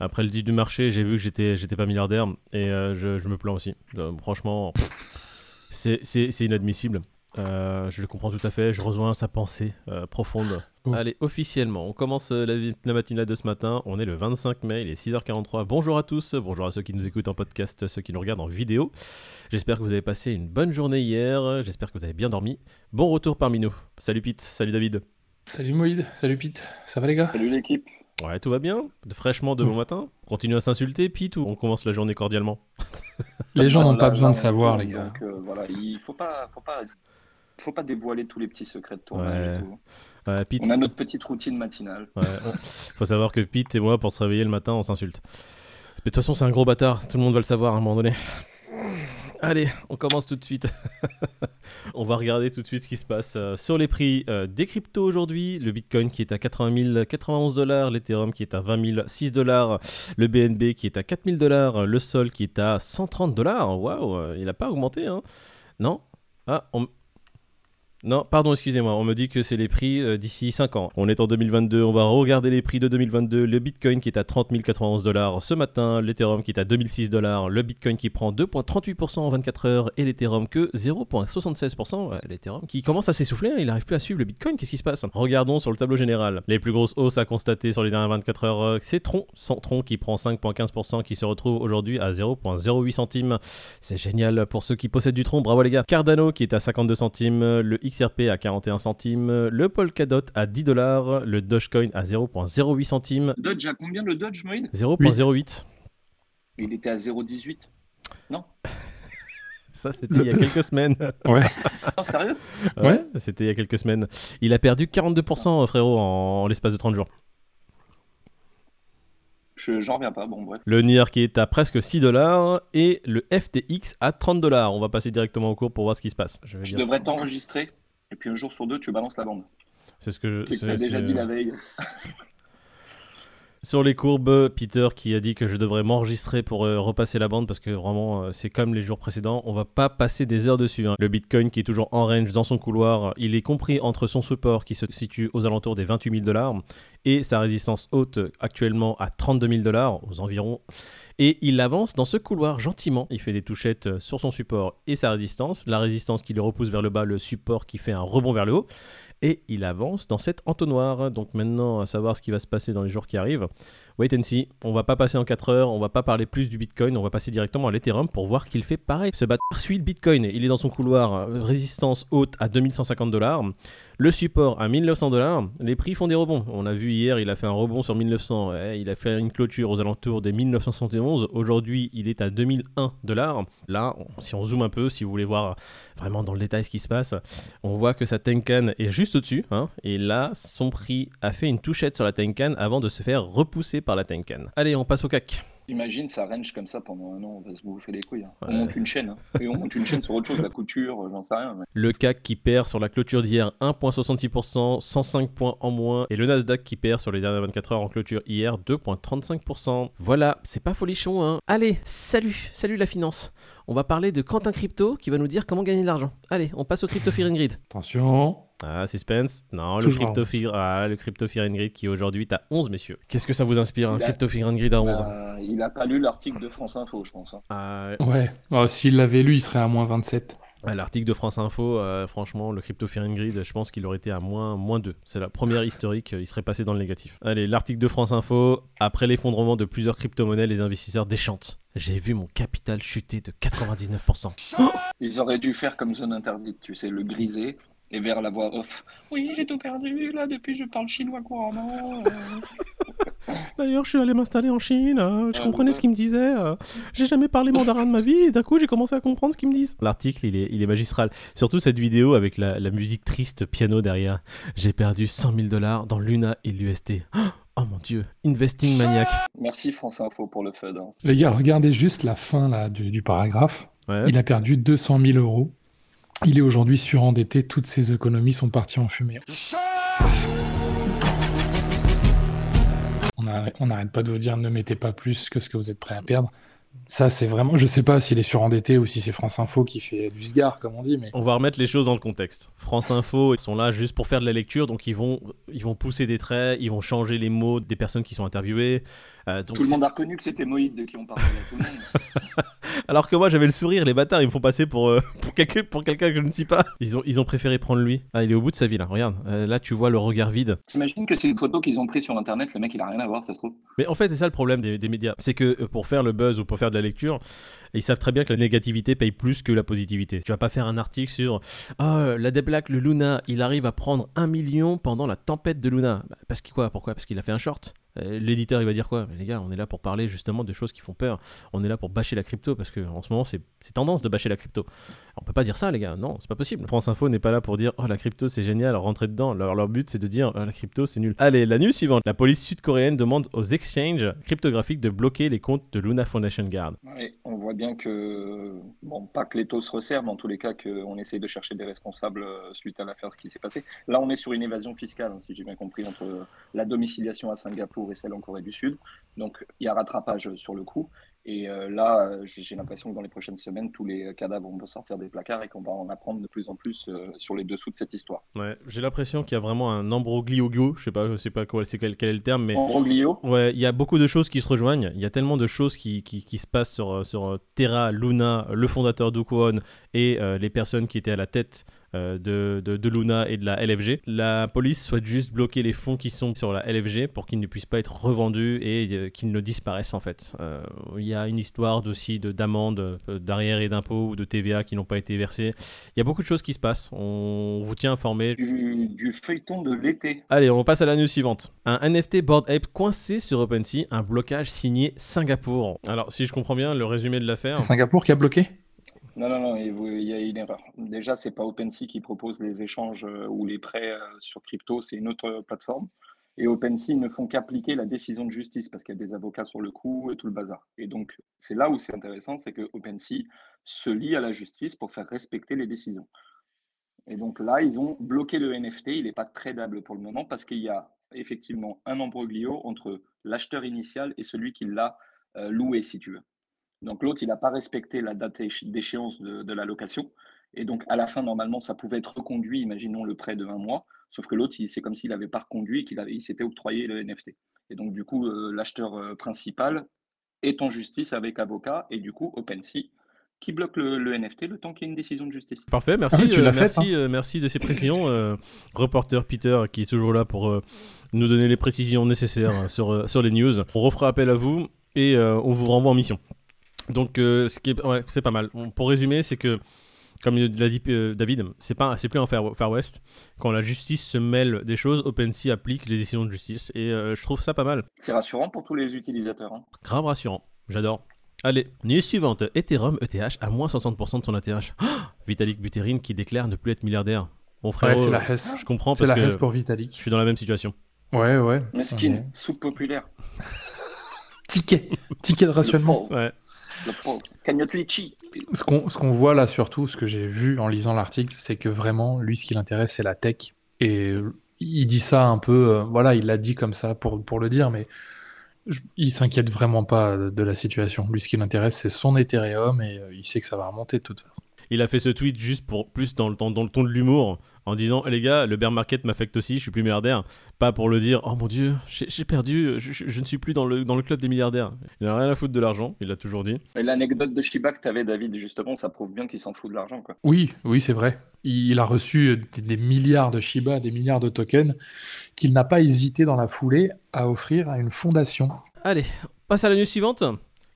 Après le dit du marché, j'ai vu que j'étais, j'étais pas milliardaire et euh, je, je me plains aussi. Euh, franchement, c'est, inadmissible. Euh, je le comprends tout à fait, je rejoins sa pensée euh, profonde. Oh. Allez, officiellement, on commence la, la matinale de ce matin. On est le 25 mai, il est 6h43. Bonjour à tous, bonjour à ceux qui nous écoutent en podcast, ceux qui nous regardent en vidéo. J'espère que vous avez passé une bonne journée hier, j'espère que vous avez bien dormi. Bon retour parmi nous. Salut Pete, salut David. Salut Moïd, salut Pete, ça va les gars? Salut l'équipe. Ouais, tout va bien de, Fraîchement de bon matin Continue à s'insulter, Pete, ou on commence la journée cordialement Les gens n'ont là, pas besoin là, de savoir les gars. Donc euh, voilà, il faut pas, faut pas, faut pas dévoiler tous les petits secrets de tournage. Ouais. et tout. Ouais, Pete, On a notre petite routine matinale. Ouais, on- faut savoir que Pete et moi, pour se réveiller le matin, on s'insulte. Mais de toute façon, c'est un gros bâtard, tout le monde va le savoir à un moment donné. Allez, on commence tout de suite. on va regarder tout de suite ce qui se passe euh, sur les prix euh, des cryptos aujourd'hui. Le Bitcoin qui est à 80 091 dollars, l'Ethereum qui est à 20 006 dollars, le BNB qui est à 4 000 dollars, le Sol qui est à 130 dollars. Waouh, il n'a pas augmenté, hein? Non? Ah, on... Non, pardon, excusez-moi, on me dit que c'est les prix euh, d'ici 5 ans. On est en 2022, on va regarder les prix de 2022. Le Bitcoin qui est à 30 091 dollars ce matin, l'Ethereum qui est à 2006 dollars, le Bitcoin qui prend 2,38% en 24 heures et l'Ethereum que 0,76%. Ouais, L'Ethereum qui commence à s'essouffler, hein, il n'arrive plus à suivre le Bitcoin, qu'est-ce qui se passe? Regardons sur le tableau général. Les plus grosses hausses à constater sur les dernières 24 heures, euh, c'est Tron, Tron qui prend 5,15% qui se retrouve aujourd'hui à 0,08 centimes. C'est génial pour ceux qui possèdent du Tron, bravo les gars. Cardano qui est à 52 centimes, le XRP à 41 centimes, le Polkadot à 10 dollars, le Dogecoin à 0,08 centimes, Dodge à combien le Dodge, Moïd 0,08. Il était à 0,18. Ça c'était il y a quelques semaines. Ouais, Non, sérieux? Ouais. C'était il y a quelques semaines. Il a perdu 42% frérot en, en l'espace de 30 jours. Je j'en reviens pas. Bon bref. Le NIR qui est à presque 6 dollars et le FTX à 30 dollars. On va passer directement au cours pour voir ce qui se passe. Je, vais Je dire devrais t'enregistrer et puis un jour sur deux tu balances la bande. C'est ce que que c'est- déjà dit la veille. Sur les courbes, Peter qui a dit que je devrais m'enregistrer pour euh, repasser la bande parce que vraiment euh, c'est comme les jours précédents, on va pas passer des heures dessus. hein. Le Bitcoin qui est toujours en range dans son couloir, il est compris entre son support qui se situe aux alentours des 28 000 dollars et sa résistance haute actuellement à 32 000 dollars aux environs. Et il avance dans ce couloir gentiment. Il fait des touchettes euh, sur son support et sa résistance. La résistance qui le repousse vers le bas, le support qui fait un rebond vers le haut. Et il avance dans cet entonnoir. Donc maintenant, à savoir ce qui va se passer dans les jours qui arrivent. Wait and see. On va pas passer en 4 heures, on va pas parler plus du Bitcoin, on va passer directement à l'Ethereum pour voir qu'il fait pareil. Ce bâtard suit Bitcoin. Il est dans son couloir, euh, résistance haute à 2150 dollars. Le support à 1900 dollars. Les prix font des rebonds. On a vu hier, il a fait un rebond sur 1900. Ouais, il a fait une clôture aux alentours des 1971. Aujourd'hui, il est à 2001 dollars. Là, si on zoome un peu, si vous voulez voir vraiment dans le détail ce qui se passe, on voit que sa Tenkan est juste au-dessus. hein, et là, son prix a fait une touchette sur la Tenkan avant de se faire repousser par la Tenkan. Allez, on passe au CAC. Imagine ça range comme ça pendant un an, on va se bouffer les couilles. hein. Ouais. On monte une chaîne. hein. Et on monte une chaîne sur autre chose, la couture, j'en sais rien. mais- Le CAC qui perd sur la clôture d'hier 1,66%, 105 points en moins. Et le Nasdaq qui perd sur les dernières 24 heures en clôture hier 2,35%. Voilà, c'est pas folichon, hein. Allez, salut, salut la finance. On va parler de Quentin Crypto qui va nous dire comment gagner de l'argent. Allez, on passe au Crypto Fear and Greed. attention. Ah, suspense. Non, le Crypto 11. Fear, ah, le Crypto Fear Greed qui aujourd'hui est à 11, messieurs. Qu'est-ce que ça vous inspire, un Il a- Crypto Fear Greed à 11 Euh, il a pas lu l'article de France Info, je pense. hein. Ah, Ouais, Oh, s'il l'avait lu, il serait à moins 27. À L'article de France Info, euh, franchement, le Crypto Fear and Greed, je pense qu'il aurait été à moins, moins 2. C'est la première historique, euh, il serait passé dans le négatif. Allez, l'article de France Info, après l'effondrement de plusieurs crypto-monnaies, les investisseurs déchantent. J'ai vu mon capital chuter de 99%. Ils auraient dû faire comme zone interdite, tu sais, le griser et vers la voix off. Oui, j'ai tout perdu, là, depuis je parle chinois couramment. euh. D'ailleurs, je suis allé m'installer en Chine, euh, je Ah, comprenais ouais. ce qu'ils me disaient. euh, j'ai jamais parlé mandarin de ma vie et d'un coup, j'ai commencé à comprendre ce qu'ils me disent. L'article, il est, il est magistral. Surtout cette vidéo avec la, la musique triste piano derrière. J'ai perdu 100 000 dollars dans l'UNA et l'UST. Oh mon dieu, investing maniac. Merci France Info pour le FUD. hein. Les gars, regardez juste la fin là, du, du paragraphe. Ouais. Il a perdu 200 000 euros. Il est aujourd'hui surendetté. Toutes ses économies sont parties en fumée. On arrête, on n'arrête pas de vous dire ne mettez pas plus que ce que vous êtes prêt à perdre. Ça, c'est vraiment. Je sais pas s'il est surendetté ou si c'est France Info qui fait du sgar, comme on dit, mais. On va remettre les choses dans le contexte. France Info, ils sont là juste pour faire de la lecture, donc ils vont, ils vont pousser des traits, ils vont changer les mots des personnes qui sont interviewées. Euh, tout le monde a reconnu que c'était Moïd de qui on parlait. Tout le monde. Alors que moi j'avais le sourire, les bâtards ils me font passer pour, euh, pour quelqu'un que je ne suis pas. Ils ont, ils ont préféré prendre lui. Ah, il est au bout de sa vie là, regarde. Euh, là tu vois le regard vide. T'imagines que c'est une photo qu'ils ont prise sur internet, le mec il a rien à voir, ça se trouve. Mais en fait, c'est ça le problème des, des médias. C'est que pour faire le buzz ou pour faire de la lecture, ils savent très bien que la négativité paye plus que la positivité. Tu vas pas faire un article sur oh, la Black, le Luna, il arrive à prendre un million pendant la tempête de Luna. Bah, parce que quoi? Pourquoi? Parce qu'il a fait un short. Euh, l'éditeur il va dire quoi? Mais les gars, on est là pour parler justement de choses qui font peur. On est là pour bâcher la crypto parce que en ce moment c'est tendance de bâcher la crypto. On peut pas dire ça les gars, non, c'est pas possible. France Info n'est pas là pour dire oh la crypto c'est génial, rentrez dedans. Leur, but c'est de dire oh, la crypto c'est nul. Allez, la news suivante. La police sud-coréenne demande aux exchanges cryptographiques de bloquer les comptes de Luna Foundation Guard. on voit bien que, bon, pas que les taux se resserrent, mais en tous les cas qu'on essaye de chercher des responsables euh, suite à l'affaire qui s'est passée. Là on est sur une évasion fiscale, hein, si j'ai bien compris, entre la domiciliation à Singapour et celle en Corée du Sud. Donc il y a rattrapage sur le coup. Et euh, là, j'ai l'impression que dans les prochaines semaines, tous les cadavres vont sortir des placards et qu'on va en apprendre de plus en plus euh, sur les dessous de cette histoire. Ouais, j'ai l'impression qu'il y a vraiment un ambroglio, je sais pas, je sais pas quoi, c'est quel, quel, est le terme, mais ambroglio. Ouais, il y a beaucoup de choses qui se rejoignent. Il y a tellement de choses qui, qui, qui se passent sur, sur Terra, Luna, le fondateur d'Ukwon et euh, les personnes qui étaient à la tête euh, de, de, Luna et de la LFG. La police souhaite juste bloquer les fonds qui sont sur la LFG pour qu'ils ne puissent pas être revendus et euh, qu'ils ne disparaissent en fait. Euh, il y a une histoire aussi d'amende, d'arrière et d'impôts ou de TVA qui n'ont pas été versés. Il y a beaucoup de choses qui se passent. On vous tient informé. Du, du feuilleton de l'été. Allez, on passe à la news suivante. Un NFT Board Ape coincé sur OpenSea, un blocage signé Singapour. Alors, si je comprends bien le résumé de l'affaire. Singapour qui a bloqué? Non, non, non, il y a une erreur. Déjà, c'est pas OpenSea qui propose les échanges euh, ou les prêts euh, sur crypto, c'est une autre euh, plateforme. Et OpenSea ne font qu'appliquer la décision de justice parce qu'il y a des avocats sur le coup et tout le bazar. Et donc, c'est là où c'est intéressant, c'est que OpenSea se lie à la justice pour faire respecter les décisions. Et donc là, ils ont bloqué le NFT, il n'est pas tradable pour le moment parce qu'il y a effectivement un embroglio entre l'acheteur initial et celui qui l'a loué, si tu veux. Donc l'autre, il n'a pas respecté la date d'échéance de, la location. Et donc à la fin, normalement, ça pouvait être reconduit, imaginons le prêt de un mois. Sauf que l'autre, c'est comme s'il n'avait pas reconduit et qu'il il s'était octroyé le NFT. Et donc du coup, euh, l'acheteur euh, principal est en justice avec avocat et du coup OpenSea qui bloque le, NFT le temps qu'il y ait une décision de justice. Parfait, merci, ah euh, merci, merci de ces précisions. reporter Peter qui est toujours là pour nous donner les précisions nécessaires sur, sur les news. On refera appel à vous et on vous renvoie en mission. Donc, euh, ce qui est, ouais, c'est pas mal. Pour résumer, c'est que, comme l'a dit euh, David, c'est pas, c'est plus un Far, Far, West. Quand la justice se mêle des choses, OpenSea applique les décisions de justice, et euh, je trouve ça pas mal. C'est rassurant pour tous les utilisateurs. Hein. Grave rassurant. J'adore. Allez, news suivante. Ethereum ETH à moins 60% de son ETH. Vitalik Buterin qui déclare ne plus être milliardaire. Mon frère, c'est la Hesse. Je comprends parce la que pour Vitalik. je suis dans la même situation. Ouais, ouais. Mesquine, soupe populaire. Ticket, ticket de rationnement. Ouais. Ce qu'on voit là surtout, ce que j'ai vu en lisant l'article, c'est que vraiment, lui, ce qui l'intéresse, c'est la tech. Et il dit ça un peu, euh, voilà, il l'a dit comme ça pour, pour le dire, mais il s'inquiète vraiment pas de la situation. Lui, ce qui l'intéresse, c'est son Ethereum et euh, il sait que ça va remonter de toute façon il a fait ce tweet juste pour plus dans le, ton, dans le ton de l'humour, en disant les gars, le bear market m'affecte aussi, je suis plus milliardaire. Pas pour le dire, oh mon dieu, j'ai perdu, je, ne suis plus dans le, dans le club des milliardaires. Il n'a rien à foutre de l'argent, il l'a toujours dit. L'anecdote de Shiba que tu avais, David, justement, ça prouve bien qu'il s'en fout de l'argent. quoi. Oui, oui, c'est vrai. Il a reçu des, milliards de Shiba, des milliards de tokens, qu'il n'a pas hésité dans la foulée à offrir à une fondation. Allez, passe à la news suivante.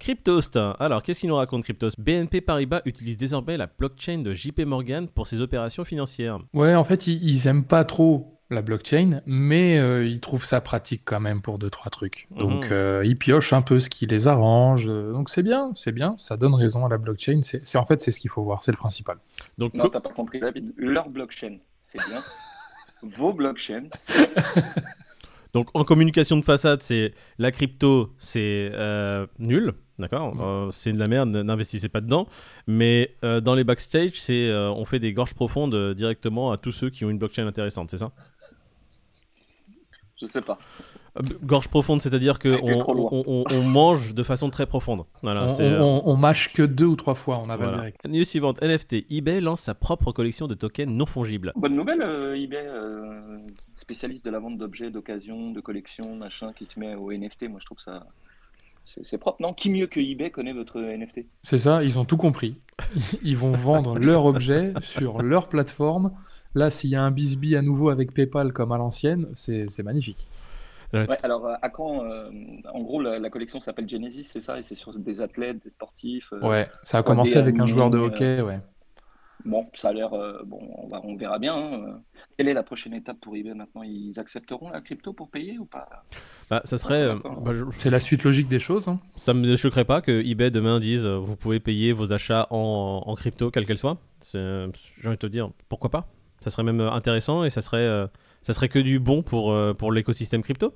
Cryptost. Alors, qu'est-ce qu'il nous raconte Cryptost? BNP Paribas utilise désormais la blockchain de JP Morgan pour ses opérations financières. Ouais, en fait, ils, aiment pas trop la blockchain, mais euh, ils trouvent ça pratique quand même pour deux trois trucs. Donc mhm. euh, ils piochent un peu ce qui les arrange. donc c'est bien, c'est bien, ça donne raison à la blockchain. C'est en fait c'est ce qu'il faut voir, c'est le principal. Donc non, t'as pas compris David. Leur blockchain, c'est bien. Vos blockchains. Donc en communication de façade, c'est la crypto, c'est euh, nul. D'accord mm. euh, C'est de la merde, n'investissez pas dedans. Mais euh, dans les backstage, c'est euh, on fait des gorges profondes directement à tous ceux qui ont une blockchain intéressante, c'est ça? Je sais pas. Gorge profonde, c'est-à-dire été on, mange de façon très profonde. Voilà, on, c'est, on- on mâche que deux ou trois fois, on avale voilà. direct. News suivante, NFT. eBay lance sa propre collection de tokens non fongibles. Bonne nouvelle, euh, eBay, euh, spécialiste de la vente d'objets d'occasion, de collection, machin, qui se met au NFT. Moi, je trouve que ça. C'est propre, non Qui mieux que eBay connaît votre NFT C'est ça, ils ont tout compris. Ils vont vendre leur objet sur leur plateforme. Là, s'il y a un bisbee à nouveau avec PayPal comme à l'ancienne, c'est c'est magnifique. Ouais, alors euh, à quand euh, En gros, la, la collection s'appelle Genesis, c'est ça? Et c'est sur des athlètes, des sportifs. euh, Ouais, ça a 3D commencé avec un joueur de euh, hockey, ouais. Bon, ça a l'air. euh, bon, on, va, on verra bien. hein. Quelle est la prochaine étape pour eBay maintenant? Ils accepteront la crypto pour payer ou pas? Bah, ça serait. euh, Attends. bah, je- C'est la suite logique des choses. hein. ça me choquerait pas que eBay demain dise euh, vous pouvez payer vos achats en, en crypto, quelle qu'elle soit. Euh, J'ai envie de te dire pourquoi pas? Ça serait même intéressant et ça serait, euh, ça serait que du bon pour, euh, pour l'écosystème crypto,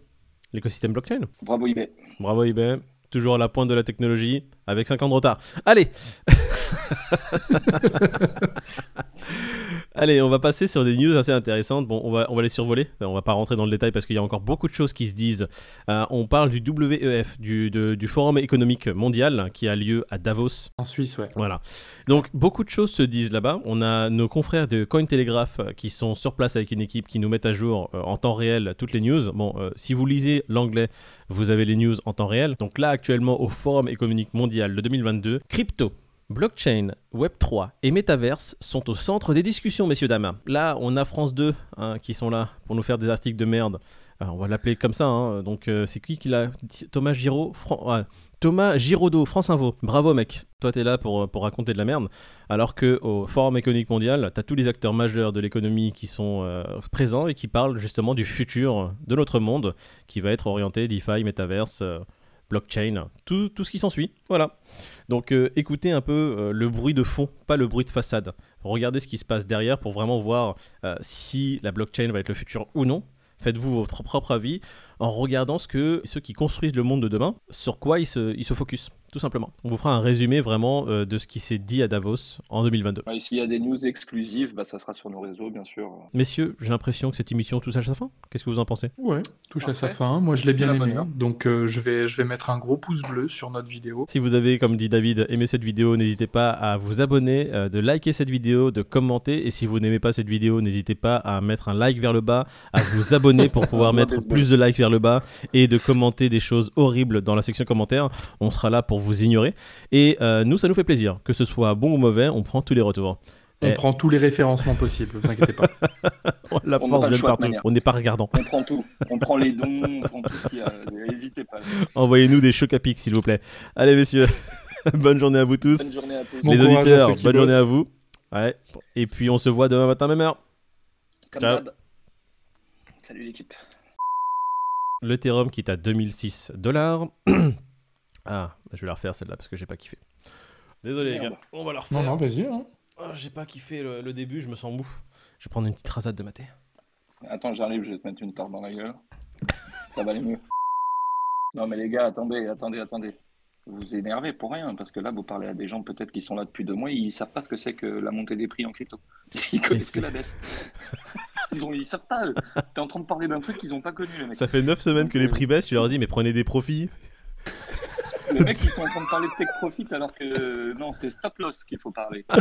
l'écosystème blockchain. Bravo eBay. Bravo eBay, toujours à la pointe de la technologie, avec 5 ans de retard. Allez Allez, on va passer sur des news assez intéressantes. Bon, on va, on va les survoler. Euh, On va pas rentrer dans le détail parce qu'il y a encore beaucoup de choses qui se disent. Euh, on parle du WEF, du, de- du Forum économique mondial qui a lieu à Davos. En Suisse, ouais. Voilà. Donc beaucoup de choses se disent là-bas. On a nos confrères de Cointelegraph euh, qui sont sur place avec une équipe qui nous met à jour euh, en temps réel toutes les news. Bon, euh, si vous lisez l'anglais, vous avez les news en temps réel. Donc là actuellement au Forum économique mondial de 2022, crypto. Blockchain, Web3 et Metaverse sont au centre des discussions, messieurs, dames. Là, on a France 2 hein, qui sont là pour nous faire des articles de merde. Alors, on va l'appeler comme ça. hein. Donc, euh, c'est qui qui l'a Thomas Giraud ouais. Thomas Giraudot, France Info. Bravo, mec. Toi, t'es là pour, pour raconter de la merde. Alors que au Forum économique mondial, t'as tous les acteurs majeurs de l'économie qui sont euh, présents et qui parlent justement du futur de notre monde qui va être orienté DeFi, Metaverse, euh, blockchain, tout, ce qui s'ensuit. Voilà. Donc euh, écoutez un peu euh, le bruit de fond, pas le bruit de façade. Regardez ce qui se passe derrière pour vraiment voir euh, si la blockchain va être le futur ou non. Faites-vous votre propre avis en regardant ce que ceux qui construisent le monde de demain, sur quoi ils se, ils se focus, tout simplement. On vous fera un résumé vraiment euh, de ce qui s'est dit à Davos en 2022. Ouais, S'il y a des news exclusives, bah, ça sera sur nos réseaux, bien sûr. Messieurs, j'ai l'impression que cette émission touche à sa fin. Qu'est-ce que vous en pensez? Ouais, touche à sa fin. Moi, je l'ai bien La aimé. Donc, euh, je, vais, je vais mettre un gros pouce bleu sur notre vidéo. Si vous avez, comme dit David, aimé cette vidéo, n'hésitez pas à vous abonner, euh, de liker cette vidéo, de commenter. Et si vous n'aimez pas cette vidéo, n'hésitez pas à mettre un like vers le bas, à vous abonner pour pouvoir mettre plus de likes vers le bas et de commenter des choses horribles dans la section commentaires. On sera là pour vous ignorer. Et euh, nous, ça nous fait plaisir. Que ce soit bon ou mauvais, on prend tous les retours. On prend tous les référencements possibles, vous inquiétez pas. La On force pas de de partout. manière. On n'est pas regardant. On prend tout. On prend les dons, on prend tout ce qu'il y a. N'hésitez pas. Envoyez-nous des chocs à pic, s'il vous plaît. Allez, messieurs. Bonne journée à vous tous. Bonne journée à tous. Bon les auditeurs, bonne journée à vous. Ouais. Et puis on se voit demain matin, même heure. Comme Ciao. d'hab. Salut l'équipe. L'Ethereum qui est à 2006 dollars. ah, je vais la refaire celle-là parce que j'ai pas kiffé. Désolé les gars, on va la refaire. Non, non, vas-y. hein. Ah, j'ai pas kiffé le, le début, je me sens mou. Je vais prendre une petite rasade de maté. Attends, j'arrive, je vais te mettre une tarte dans la gueule. Ça va aller mieux. Non mais les gars, attendez, attendez, attendez. Vous vous énervez pour rien, parce que là, vous parlez à des gens peut-être qui sont là depuis deux mois, ils savent pas ce que c'est que la montée des prix en crypto. Ils connaissent que c'est- la baisse. Ils, ont, ils savent pas. T'es en train de parler d'un truc qu'ils ont pas connu, les mecs. Ça fait 9 semaines que les prix baissent, tu leur dis mais prenez des profits. Les mecs, ils sont en train de parler de tech profit alors que non, c'est stop loss qu'il faut parler.